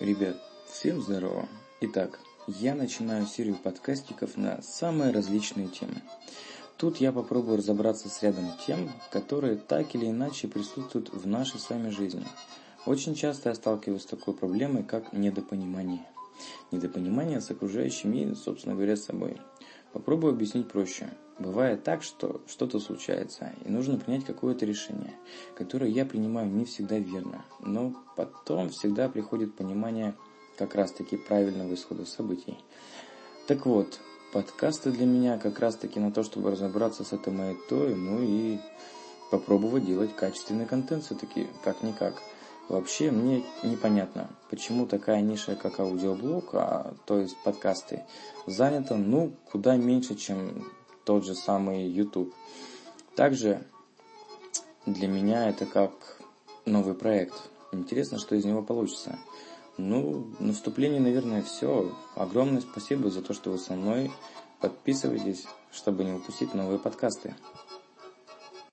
Ребят, всем здорово. Итак, я начинаю серию подкастиков на самые различные темы. Тут я попробую разобраться с рядом тем, которые так или иначе присутствуют в нашей с вами жизни. Очень часто я сталкиваюсь с такой проблемой, как недопонимание. Недопонимание с окружающими и, собственно говоря, с собой. Попробую объяснить проще. Бывает так, что что-то случается, и нужно принять какое-то решение, которое я принимаю не всегда верно, но потом всегда приходит понимание как раз-таки правильного исхода событий. Так вот, подкасты для меня как раз-таки на то, чтобы разобраться с этой маятой, ну и попробовать делать качественный контент все-таки, как-никак. Вообще мне непонятно, почему такая ниша, как аудиоблог, а, то есть подкасты, занята, ну, куда меньше, чем тот же самый YouTube. Также для меня это как новый проект. Интересно, что из него получится. Ну, на вступление, наверное, все. Огромное спасибо за то, что вы со мной. Подписывайтесь, чтобы не упустить новые подкасты.